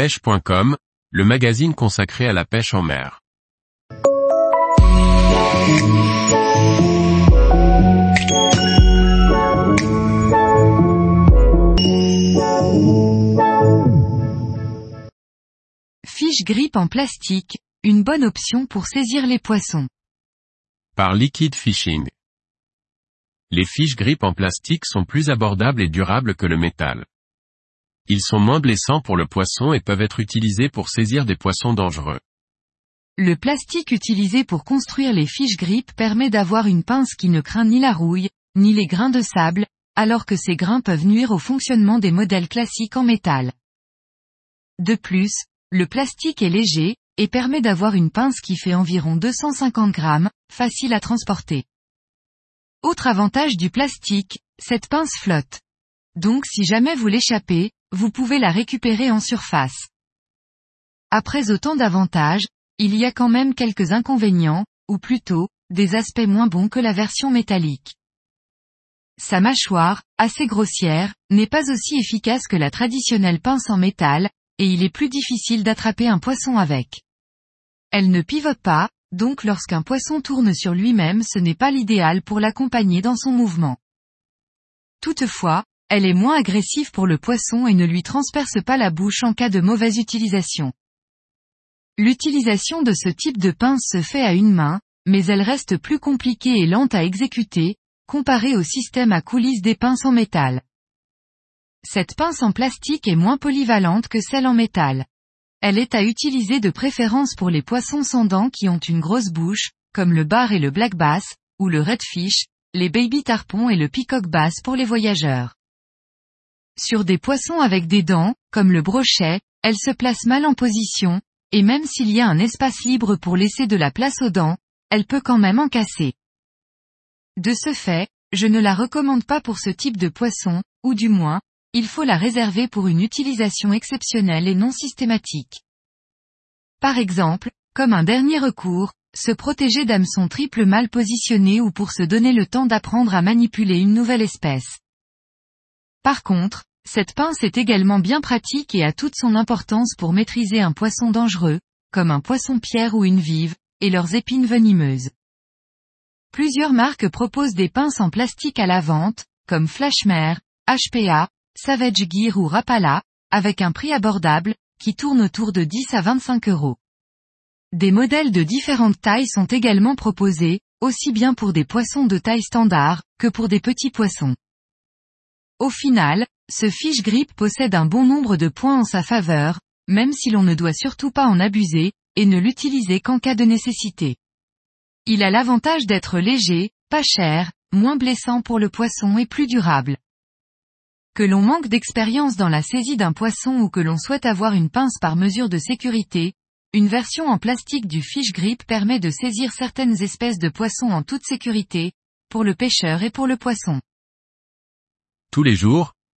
pêche.com, le magazine consacré à la pêche en mer. Fiche grippe en plastique, une bonne option pour saisir les poissons. Par Liquid Fishing. Les fiches grippe en plastique sont plus abordables et durables que le métal. Ils sont moins blessants pour le poisson et peuvent être utilisés pour saisir des poissons dangereux. Le plastique utilisé pour construire les fiches grippe permet d'avoir une pince qui ne craint ni la rouille, ni les grains de sable, alors que ces grains peuvent nuire au fonctionnement des modèles classiques en métal. De plus, le plastique est léger, et permet d'avoir une pince qui fait environ 250 grammes, facile à transporter. Autre avantage du plastique, cette pince flotte. Donc si jamais vous l'échappez, vous pouvez la récupérer en surface. Après autant d'avantages, il y a quand même quelques inconvénients, ou plutôt, des aspects moins bons que la version métallique. Sa mâchoire, assez grossière, n'est pas aussi efficace que la traditionnelle pince en métal, et il est plus difficile d'attraper un poisson avec. Elle ne pivote pas, donc lorsqu'un poisson tourne sur lui-même ce n'est pas l'idéal pour l'accompagner dans son mouvement. Toutefois, elle est moins agressive pour le poisson et ne lui transperce pas la bouche en cas de mauvaise utilisation. L'utilisation de ce type de pince se fait à une main, mais elle reste plus compliquée et lente à exécuter, comparée au système à coulisses des pinces en métal. Cette pince en plastique est moins polyvalente que celle en métal. Elle est à utiliser de préférence pour les poissons sans dents qui ont une grosse bouche, comme le bar et le black bass, ou le redfish, les baby tarpons et le peacock bass pour les voyageurs. Sur des poissons avec des dents, comme le brochet, elle se place mal en position, et même s'il y a un espace libre pour laisser de la place aux dents, elle peut quand même en casser. De ce fait, je ne la recommande pas pour ce type de poisson, ou du moins, il faut la réserver pour une utilisation exceptionnelle et non systématique. Par exemple, comme un dernier recours, se protéger d'hameçons triple mal positionnés ou pour se donner le temps d'apprendre à manipuler une nouvelle espèce. Par contre, cette pince est également bien pratique et a toute son importance pour maîtriser un poisson dangereux, comme un poisson-pierre ou une vive, et leurs épines venimeuses. Plusieurs marques proposent des pinces en plastique à la vente, comme Flashmare, HPA, Savage Gear ou Rapala, avec un prix abordable, qui tourne autour de 10 à 25 euros. Des modèles de différentes tailles sont également proposés, aussi bien pour des poissons de taille standard, que pour des petits poissons. Au final, ce fiche grip possède un bon nombre de points en sa faveur, même si l'on ne doit surtout pas en abuser, et ne l'utiliser qu'en cas de nécessité. Il a l'avantage d'être léger, pas cher, moins blessant pour le poisson et plus durable. Que l'on manque d'expérience dans la saisie d'un poisson ou que l'on souhaite avoir une pince par mesure de sécurité, une version en plastique du fish grip permet de saisir certaines espèces de poissons en toute sécurité, pour le pêcheur et pour le poisson. Tous les jours,